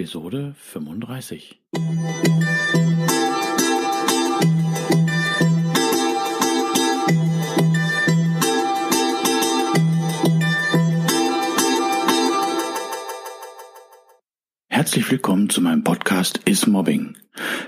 Episode 35. Herzlich willkommen zu meinem Podcast Is Mobbing,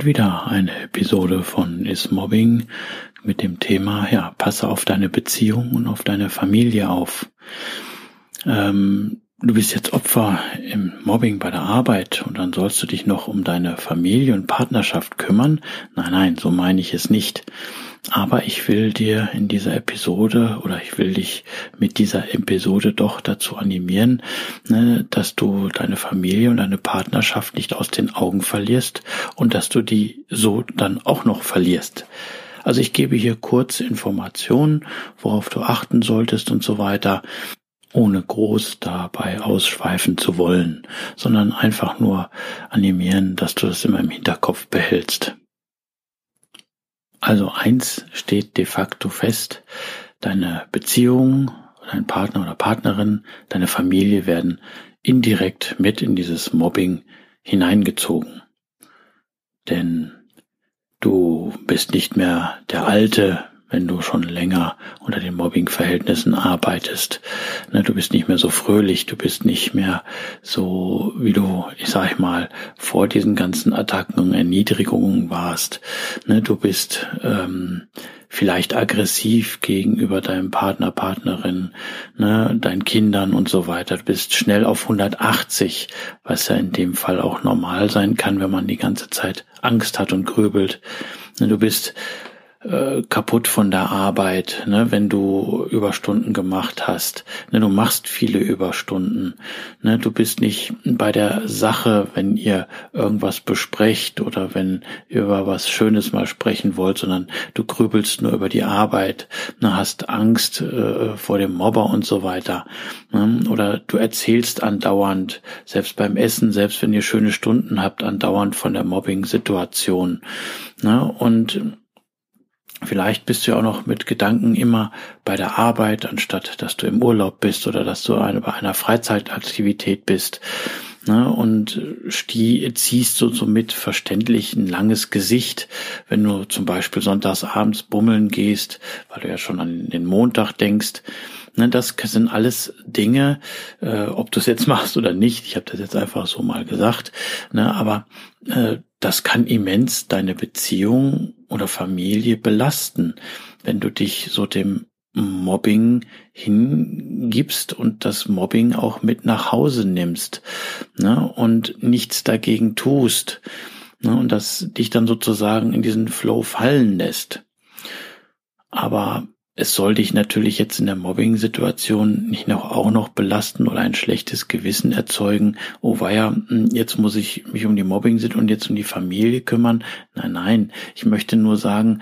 Und wieder eine Episode von Is Mobbing mit dem Thema, ja, passe auf deine Beziehung und auf deine Familie auf. Ähm, du bist jetzt Opfer im Mobbing bei der Arbeit und dann sollst du dich noch um deine Familie und Partnerschaft kümmern. Nein, nein, so meine ich es nicht. Aber ich will dir in dieser Episode oder ich will dich mit dieser Episode doch dazu animieren, ne, dass du deine Familie und deine Partnerschaft nicht aus den Augen verlierst und dass du die so dann auch noch verlierst. Also ich gebe hier kurz Informationen, worauf du achten solltest und so weiter ohne groß dabei ausschweifen zu wollen, sondern einfach nur animieren, dass du das immer im Hinterkopf behältst. Also eins steht de facto fest, deine Beziehung, dein Partner oder Partnerin, deine Familie werden indirekt mit in dieses Mobbing hineingezogen. Denn du bist nicht mehr der alte, wenn du schon länger unter den Mobbing-Verhältnissen arbeitest. Ne, du bist nicht mehr so fröhlich, du bist nicht mehr so, wie du, ich sag mal, vor diesen ganzen Attacken und Erniedrigungen warst. Ne, du bist ähm, vielleicht aggressiv gegenüber deinem Partner, Partnerin, ne, deinen Kindern und so weiter. Du bist schnell auf 180, was ja in dem Fall auch normal sein kann, wenn man die ganze Zeit Angst hat und grübelt. Du bist äh, kaputt von der Arbeit, ne, wenn du Überstunden gemacht hast. Ne, du machst viele Überstunden. Ne, du bist nicht bei der Sache, wenn ihr irgendwas besprecht oder wenn ihr über was Schönes mal sprechen wollt, sondern du grübelst nur über die Arbeit, ne, hast Angst äh, vor dem Mobber und so weiter. Ne, oder du erzählst andauernd, selbst beim Essen, selbst wenn ihr schöne Stunden habt, andauernd von der Mobbing-Situation. Ne, und Vielleicht bist du ja auch noch mit Gedanken immer bei der Arbeit, anstatt dass du im Urlaub bist oder dass du eine, bei einer Freizeitaktivität bist. Ne, und die ziehst du somit verständlich ein langes Gesicht, wenn du zum Beispiel sonntags abends bummeln gehst, weil du ja schon an den Montag denkst. Ne, das sind alles Dinge, äh, ob du es jetzt machst oder nicht. Ich habe das jetzt einfach so mal gesagt. Ne, aber äh, das kann immens deine Beziehung oder Familie belasten, wenn du dich so dem Mobbing hingibst und das Mobbing auch mit nach Hause nimmst ne, und nichts dagegen tust ne, und das dich dann sozusagen in diesen Flow fallen lässt. Aber es soll dich natürlich jetzt in der Mobbing-Situation nicht noch auch noch belasten oder ein schlechtes Gewissen erzeugen. Oh weia, hm, jetzt muss ich mich um die Mobbing-Situation und jetzt um die Familie kümmern. Nein, nein, ich möchte nur sagen,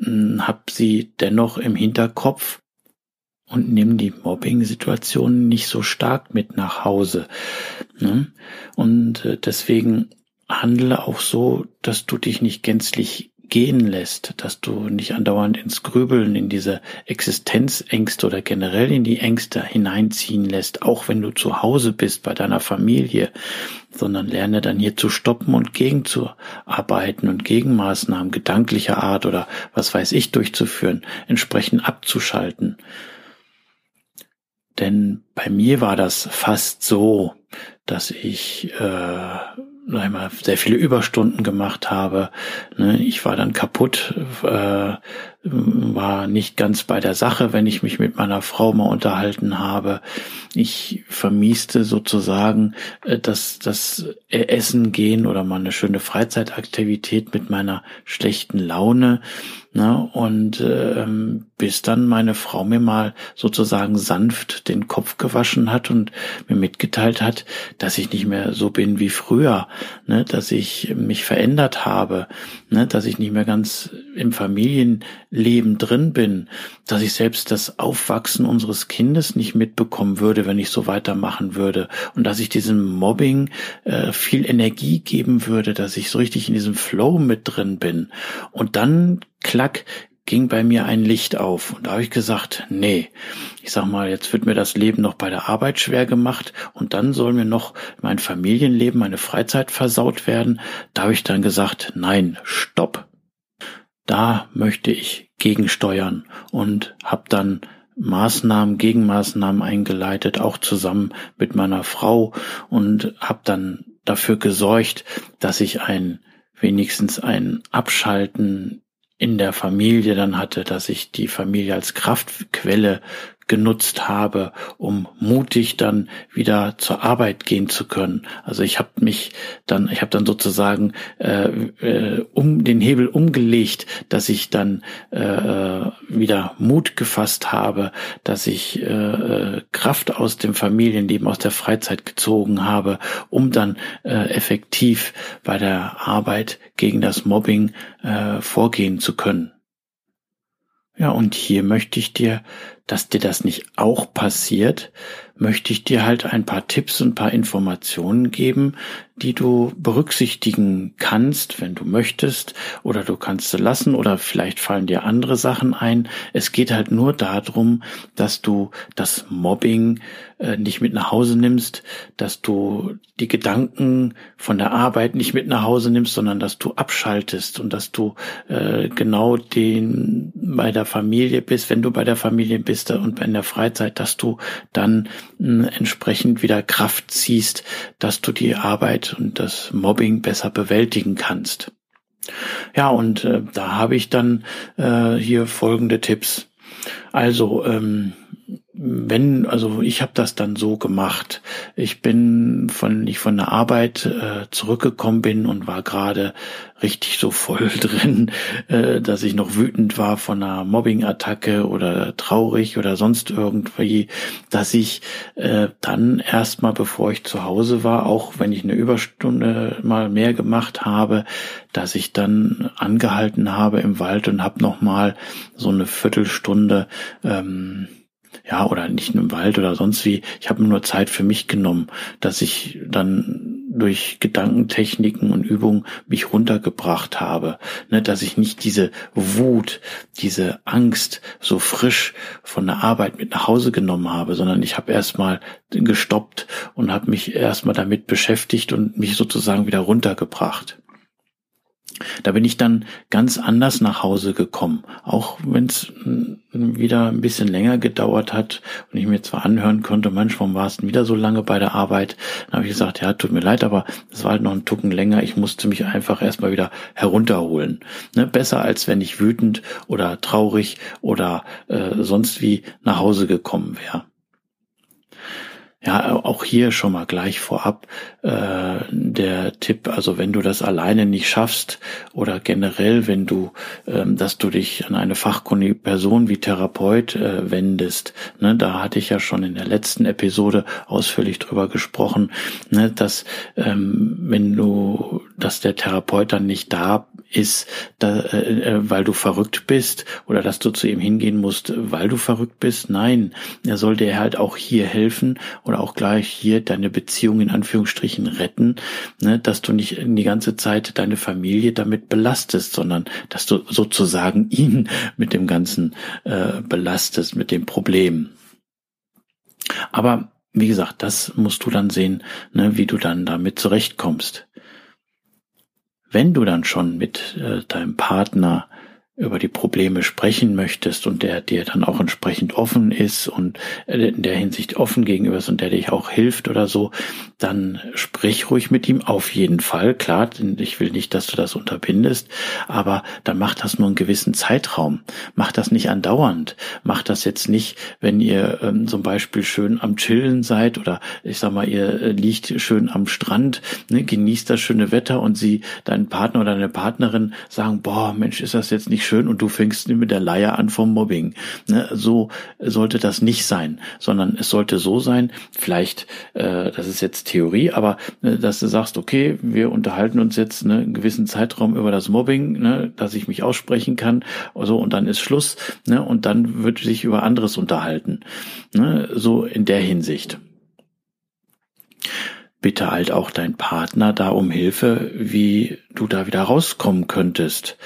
hab sie dennoch im Hinterkopf und nimm die Mobbing-Situation nicht so stark mit nach Hause. Ne? Und äh, deswegen handle auch so, dass du dich nicht gänzlich gehen lässt, dass du nicht andauernd ins Grübeln, in diese Existenzängste oder generell in die Ängste hineinziehen lässt, auch wenn du zu Hause bist bei deiner Familie, sondern lerne dann hier zu stoppen und gegenzuarbeiten und Gegenmaßnahmen gedanklicher Art oder was weiß ich durchzuführen, entsprechend abzuschalten. Denn bei mir war das fast so, dass ich äh, einmal sehr viele Überstunden gemacht habe. Ne? Ich war dann kaputt, äh, war nicht ganz bei der Sache, wenn ich mich mit meiner Frau mal unterhalten habe. Ich vermieste sozusagen äh, das, das Essen gehen oder mal eine schöne Freizeitaktivität mit meiner schlechten Laune. Ne? Und ähm, bis dann meine Frau mir mal sozusagen sanft den Kopf gewaschen hat und mir mitgeteilt hat, dass ich nicht mehr so bin wie früher, ne? dass ich mich verändert habe, ne? dass ich nicht mehr ganz im Familienleben drin bin, dass ich selbst das Aufwachsen unseres Kindes nicht mitbekommen würde, wenn ich so weitermachen würde und dass ich diesem Mobbing äh, viel Energie geben würde, dass ich so richtig in diesem Flow mit drin bin. Und dann klack, ging bei mir ein Licht auf. Und da habe ich gesagt, nee, ich sag mal, jetzt wird mir das Leben noch bei der Arbeit schwer gemacht und dann soll mir noch mein Familienleben, meine Freizeit versaut werden. Da habe ich dann gesagt, nein, stopp. Da möchte ich gegensteuern und habe dann Maßnahmen, Gegenmaßnahmen eingeleitet, auch zusammen mit meiner Frau und habe dann dafür gesorgt, dass ich ein wenigstens ein Abschalten in der Familie dann hatte, dass ich die Familie als Kraftquelle genutzt habe, um mutig dann wieder zur Arbeit gehen zu können. Also ich habe mich dann, ich habe dann sozusagen äh, äh, um den Hebel umgelegt, dass ich dann äh, wieder Mut gefasst habe, dass ich äh, äh, Kraft aus dem Familienleben, aus der Freizeit gezogen habe, um dann äh, effektiv bei der Arbeit gegen das Mobbing äh, vorgehen zu können. Ja, und hier möchte ich dir, dass dir das nicht auch passiert, möchte ich dir halt ein paar Tipps und paar Informationen geben, die du berücksichtigen kannst, wenn du möchtest, oder du kannst sie lassen, oder vielleicht fallen dir andere Sachen ein. Es geht halt nur darum, dass du das Mobbing äh, nicht mit nach Hause nimmst, dass du die Gedanken von der Arbeit nicht mit nach Hause nimmst, sondern dass du abschaltest und dass du äh, genau den bei der Familie bist, wenn du bei der Familie bist und in der Freizeit, dass du dann entsprechend wieder Kraft ziehst, dass du die Arbeit und das Mobbing besser bewältigen kannst. Ja, und äh, da habe ich dann äh, hier folgende Tipps. Also, ähm, wenn, also ich habe das dann so gemacht. Ich bin von, ich von der Arbeit äh, zurückgekommen bin und war gerade richtig so voll drin, äh, dass ich noch wütend war von einer Mobbing-Attacke oder traurig oder sonst irgendwie, dass ich äh, dann erstmal, bevor ich zu Hause war, auch wenn ich eine Überstunde mal mehr gemacht habe, dass ich dann angehalten habe im Wald und habe noch mal so eine Viertelstunde ähm, ja, oder nicht im Wald oder sonst wie. Ich habe nur Zeit für mich genommen, dass ich dann durch Gedankentechniken und Übungen mich runtergebracht habe, ne, dass ich nicht diese Wut, diese Angst so frisch von der Arbeit mit nach Hause genommen habe, sondern ich habe erstmal gestoppt und habe mich erstmal damit beschäftigt und mich sozusagen wieder runtergebracht. Da bin ich dann ganz anders nach Hause gekommen, auch wenn es hm, wieder ein bisschen länger gedauert hat und ich mir zwar anhören konnte, manchmal war es wieder so lange bei der Arbeit, dann habe ich gesagt, ja, tut mir leid, aber es war halt noch ein Tucken länger, ich musste mich einfach erstmal wieder herunterholen. Ne? Besser als wenn ich wütend oder traurig oder äh, sonst wie nach Hause gekommen wäre. Ja, auch hier schon mal gleich vorab äh, der Tipp, also wenn du das alleine nicht schaffst oder generell, wenn du, ähm, dass du dich an eine fachkundige Person wie Therapeut äh, wendest, ne, da hatte ich ja schon in der letzten Episode ausführlich drüber gesprochen, ne, dass ähm, wenn du, dass der Therapeut dann nicht da ist, da, äh, äh, weil du verrückt bist oder dass du zu ihm hingehen musst, weil du verrückt bist. Nein, er soll dir halt auch hier helfen oder auch gleich hier deine Beziehung in Anführungsstrichen retten, ne, dass du nicht die ganze Zeit deine Familie damit belastest, sondern dass du sozusagen ihn mit dem Ganzen äh, belastest, mit dem Problem. Aber wie gesagt, das musst du dann sehen, ne, wie du dann damit zurechtkommst wenn du dann schon mit äh, deinem Partner über die Probleme sprechen möchtest und der dir dann auch entsprechend offen ist und in der Hinsicht offen gegenüber ist und der dich auch hilft oder so, dann sprich ruhig mit ihm auf jeden Fall. Klar, ich will nicht, dass du das unterbindest, aber dann mach das nur einen gewissen Zeitraum. Mach das nicht andauernd. Mach das jetzt nicht, wenn ihr ähm, zum Beispiel schön am Chillen seid oder ich sag mal, ihr äh, liegt schön am Strand, ne, genießt das schöne Wetter und sie, dein Partner oder deine Partnerin sagen, boah, Mensch, ist das jetzt nicht schön und du fängst mit der Leier an vom Mobbing. Ne? So sollte das nicht sein, sondern es sollte so sein, vielleicht, äh, das ist jetzt Theorie, aber äh, dass du sagst, okay, wir unterhalten uns jetzt ne, einen gewissen Zeitraum über das Mobbing, ne, dass ich mich aussprechen kann, so und dann ist Schluss, ne, und dann wird sich über anderes unterhalten, ne, so in der Hinsicht bitte halt auch dein Partner da um Hilfe, wie du da wieder rauskommen könntest.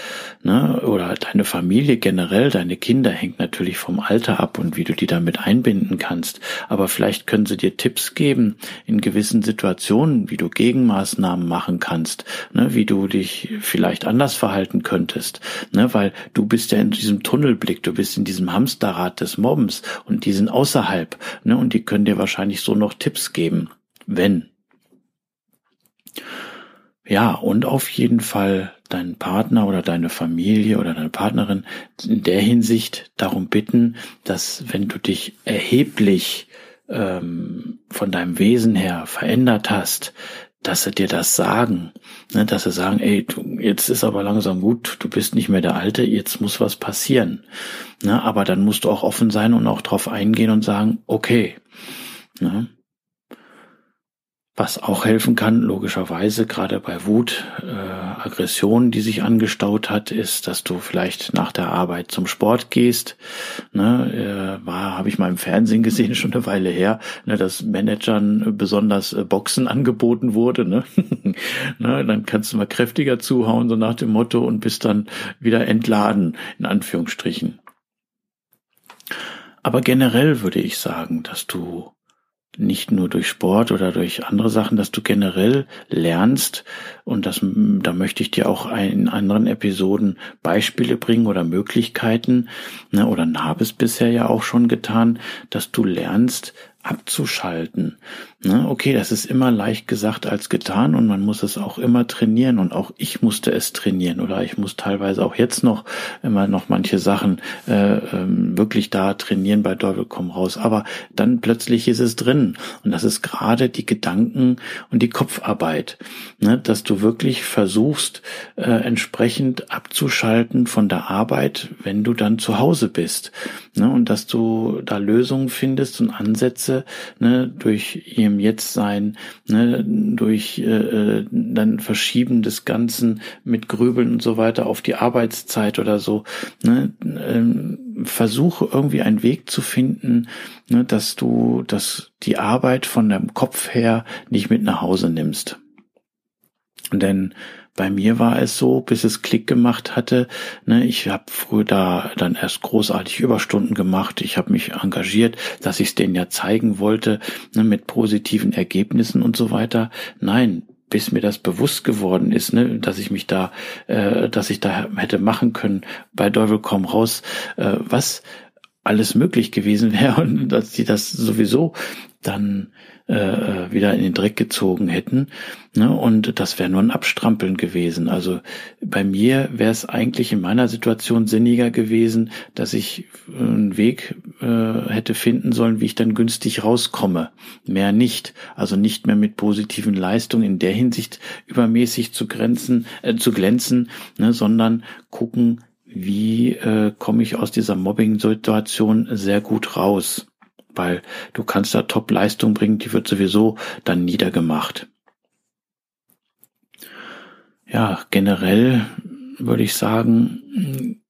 Ne? Oder deine Familie generell, deine Kinder hängt natürlich vom Alter ab und wie du die damit einbinden kannst. Aber vielleicht können sie dir Tipps geben in gewissen Situationen, wie du Gegenmaßnahmen machen kannst, ne? wie du dich vielleicht anders verhalten könntest. Ne? Weil du bist ja in diesem Tunnelblick, du bist in diesem Hamsterrad des Mobbens und die sind außerhalb. Ne? Und die können dir wahrscheinlich so noch Tipps geben. Wenn ja, und auf jeden Fall deinen Partner oder deine Familie oder deine Partnerin in der Hinsicht darum bitten, dass wenn du dich erheblich ähm, von deinem Wesen her verändert hast, dass sie dir das sagen, ne, dass sie sagen, ey, du, jetzt ist aber langsam gut, du bist nicht mehr der Alte, jetzt muss was passieren. Ne, aber dann musst du auch offen sein und auch drauf eingehen und sagen, okay. Ne, was auch helfen kann, logischerweise, gerade bei Wut, äh, Aggression, die sich angestaut hat, ist, dass du vielleicht nach der Arbeit zum Sport gehst. Ne, äh, war, habe ich mal im Fernsehen gesehen, schon eine Weile her, ne, dass Managern besonders äh, Boxen angeboten wurde. Ne? ne, dann kannst du mal kräftiger zuhauen, so nach dem Motto, und bist dann wieder entladen, in Anführungsstrichen. Aber generell würde ich sagen, dass du nicht nur durch Sport oder durch andere Sachen, dass du generell lernst. Und das, da möchte ich dir auch in anderen Episoden Beispiele bringen oder Möglichkeiten, ne, oder habe es bisher ja auch schon getan, dass du lernst, abzuschalten. Ne? Okay, das ist immer leicht gesagt als getan und man muss es auch immer trainieren und auch ich musste es trainieren oder ich muss teilweise auch jetzt noch immer noch manche Sachen äh, ähm, wirklich da trainieren bei Teufel komm raus. Aber dann plötzlich ist es drin und das ist gerade die Gedanken und die Kopfarbeit, ne? dass du wirklich versuchst äh, entsprechend abzuschalten von der Arbeit, wenn du dann zu Hause bist ne? und dass du da Lösungen findest und Ansätze Prozesse, ne, durch ihrem Jetztsein, ne, durch äh, äh, dann Verschieben des Ganzen mit Grübeln und so weiter auf die Arbeitszeit oder so, ne, ähm, versuche irgendwie einen Weg zu finden, ne, dass du, dass die Arbeit von deinem Kopf her nicht mit nach Hause nimmst. Denn bei mir war es so, bis es Klick gemacht hatte. Ne, ich habe früher da dann erst großartig Überstunden gemacht. Ich habe mich engagiert, dass ich es denen ja zeigen wollte, ne, mit positiven Ergebnissen und so weiter. Nein, bis mir das bewusst geworden ist, ne, dass ich mich da, äh, dass ich da hätte machen können bei Teufel komm raus, äh, was alles möglich gewesen wäre und dass die das sowieso dann äh, äh, wieder in den Dreck gezogen hätten. Ne? Und das wäre nur ein Abstrampeln gewesen. Also bei mir wäre es eigentlich in meiner Situation sinniger gewesen, dass ich einen Weg äh, hätte finden sollen, wie ich dann günstig rauskomme. Mehr nicht. Also nicht mehr mit positiven Leistungen in der Hinsicht übermäßig zu grenzen, äh, zu glänzen, ne? sondern gucken, wie äh, komme ich aus dieser Mobbing-Situation sehr gut raus weil du kannst da Top-Leistung bringen, die wird sowieso dann niedergemacht. Ja, generell würde ich sagen,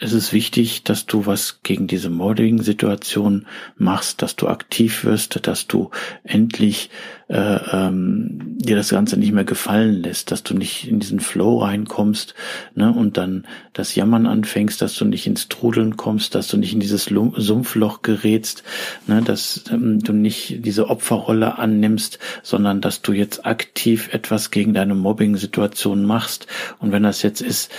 es ist wichtig, dass du was gegen diese Mobbing-Situation machst, dass du aktiv wirst, dass du endlich äh, ähm, dir das Ganze nicht mehr gefallen lässt, dass du nicht in diesen Flow reinkommst ne, und dann das Jammern anfängst, dass du nicht ins Trudeln kommst, dass du nicht in dieses Sumpfloch gerätst, ne, dass ähm, du nicht diese Opferrolle annimmst, sondern dass du jetzt aktiv etwas gegen deine Mobbing-Situation machst. Und wenn das jetzt ist,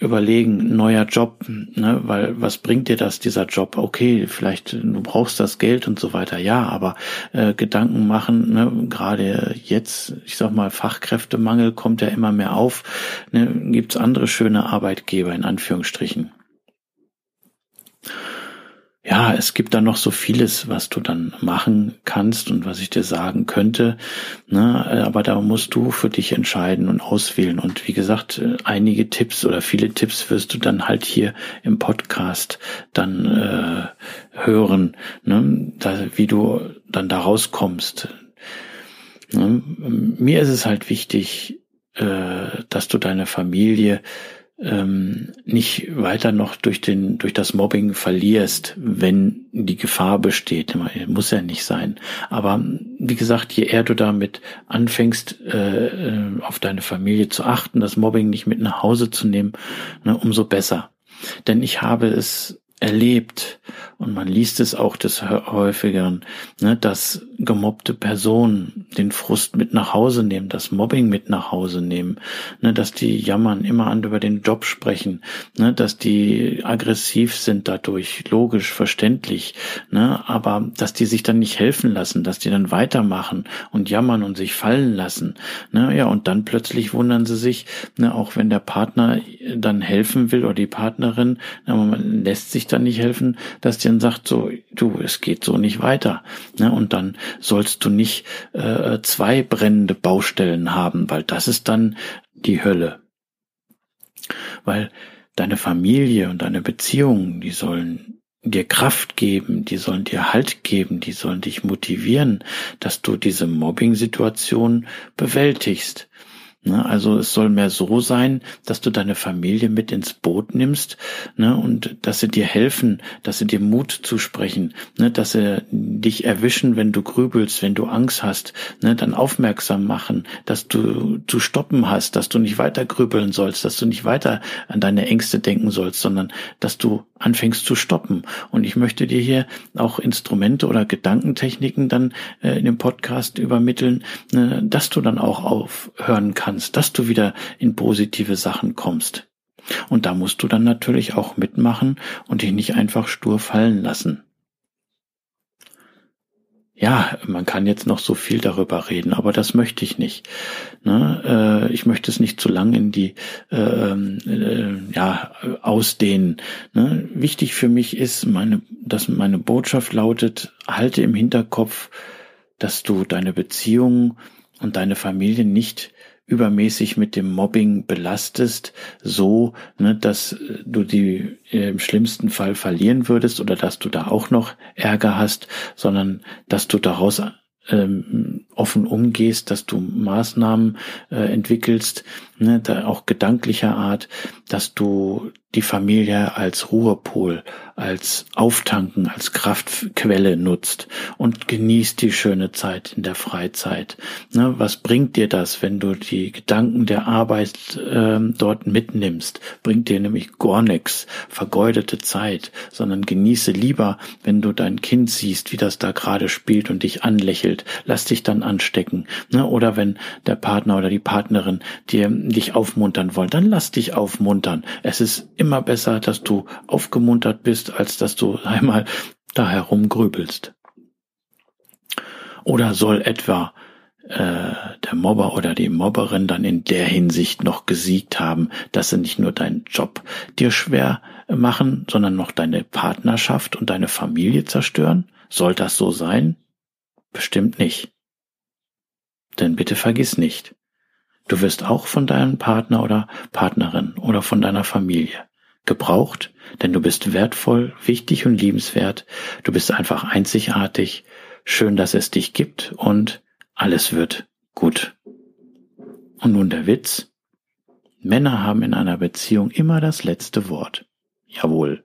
überlegen, neuer Job, ne, weil was bringt dir das, dieser Job? Okay, vielleicht du brauchst das Geld und so weiter, ja, aber äh, Gedanken machen, ne, gerade jetzt, ich sag mal, Fachkräftemangel kommt ja immer mehr auf, ne, gibt's andere schöne Arbeitgeber in Anführungsstrichen ja, es gibt da noch so vieles, was du dann machen kannst und was ich dir sagen könnte. Ne? Aber da musst du für dich entscheiden und auswählen. Und wie gesagt, einige Tipps oder viele Tipps wirst du dann halt hier im Podcast dann äh, hören, ne? da, wie du dann da rauskommst. Ne? Mir ist es halt wichtig, äh, dass du deine Familie ähm, nicht weiter noch durch den durch das Mobbing verlierst, wenn die Gefahr besteht. Muss ja nicht sein. Aber wie gesagt, je eher du damit anfängst, äh, äh, auf deine Familie zu achten, das Mobbing nicht mit nach Hause zu nehmen, ne, umso besser. Denn ich habe es erlebt und man liest es auch des häufigeren, ne, dass gemobbte Personen den Frust mit nach Hause nehmen, das Mobbing mit nach Hause nehmen, ne, dass die jammern, immer an über den Job sprechen, ne, dass die aggressiv sind dadurch, logisch, verständlich, ne, aber dass die sich dann nicht helfen lassen, dass die dann weitermachen und jammern und sich fallen lassen, ne, ja, und dann plötzlich wundern sie sich, ne, auch wenn der Partner dann helfen will oder die Partnerin, ne, man lässt sich dann nicht helfen, dass die dann sagt so, du, es geht so nicht weiter. Ne? Und dann sollst du nicht äh, zwei brennende Baustellen haben, weil das ist dann die Hölle. Weil deine Familie und deine Beziehungen, die sollen dir Kraft geben, die sollen dir Halt geben, die sollen dich motivieren, dass du diese Mobbing-Situation bewältigst. Ne? Also es soll mehr so sein, dass du deine Familie mit ins Boot nimmst ne? und dass sie dir helfen, dass sie dir Mut zusprechen, ne? dass sie dich erwischen, wenn du grübelst, wenn du Angst hast, ne? dann aufmerksam machen, dass du zu stoppen hast, dass du nicht weiter grübeln sollst, dass du nicht weiter an deine Ängste denken sollst, sondern dass du anfängst zu stoppen. Und ich möchte dir hier auch Instrumente oder Gedankentechniken dann äh, in dem Podcast übermitteln, äh, dass du dann auch aufhören kannst, dass du wieder in positive Sachen kommst. Und da musst du dann natürlich auch mitmachen und dich nicht einfach stur fallen lassen. Ja, man kann jetzt noch so viel darüber reden, aber das möchte ich nicht. Ne? Äh, ich möchte es nicht zu lang in die äh, äh, ja ausdehnen. Ne? Wichtig für mich ist, meine, dass meine Botschaft lautet: Halte im Hinterkopf, dass du deine Beziehung und deine Familie nicht übermäßig mit dem Mobbing belastest, so, ne, dass du die äh, im schlimmsten Fall verlieren würdest oder dass du da auch noch Ärger hast, sondern dass du daraus ähm, offen umgehst, dass du Maßnahmen äh, entwickelst, ne, da auch gedanklicher Art, dass du die Familie als Ruhepol, als Auftanken, als Kraftquelle nutzt und genießt die schöne Zeit in der Freizeit. Ne, was bringt dir das, wenn du die Gedanken der Arbeit äh, dort mitnimmst? Bringt dir nämlich gar nichts, vergeudete Zeit, sondern genieße lieber, wenn du dein Kind siehst, wie das da gerade spielt und dich anlächelt. Lass dich dann anstecken. Ne? Oder wenn der Partner oder die Partnerin dir dich aufmuntern wollen, dann lass dich aufmuntern. Es ist immer besser, dass du aufgemuntert bist, als dass du einmal da herumgrübelst. Oder soll etwa äh, der Mobber oder die Mobberin dann in der Hinsicht noch gesiegt haben, dass sie nicht nur deinen Job dir schwer machen, sondern noch deine Partnerschaft und deine Familie zerstören? Soll das so sein? Bestimmt nicht. Denn bitte vergiss nicht, du wirst auch von deinem Partner oder Partnerin oder von deiner Familie gebraucht, denn du bist wertvoll, wichtig und liebenswert, du bist einfach einzigartig, schön, dass es dich gibt und alles wird gut. Und nun der Witz. Männer haben in einer Beziehung immer das letzte Wort. Jawohl.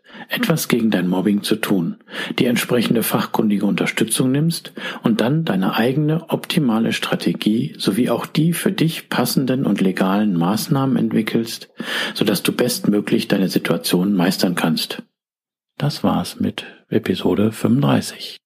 etwas gegen dein Mobbing zu tun, die entsprechende fachkundige Unterstützung nimmst und dann deine eigene optimale Strategie sowie auch die für dich passenden und legalen Maßnahmen entwickelst, sodass du bestmöglich deine Situation meistern kannst. Das war's mit Episode 35.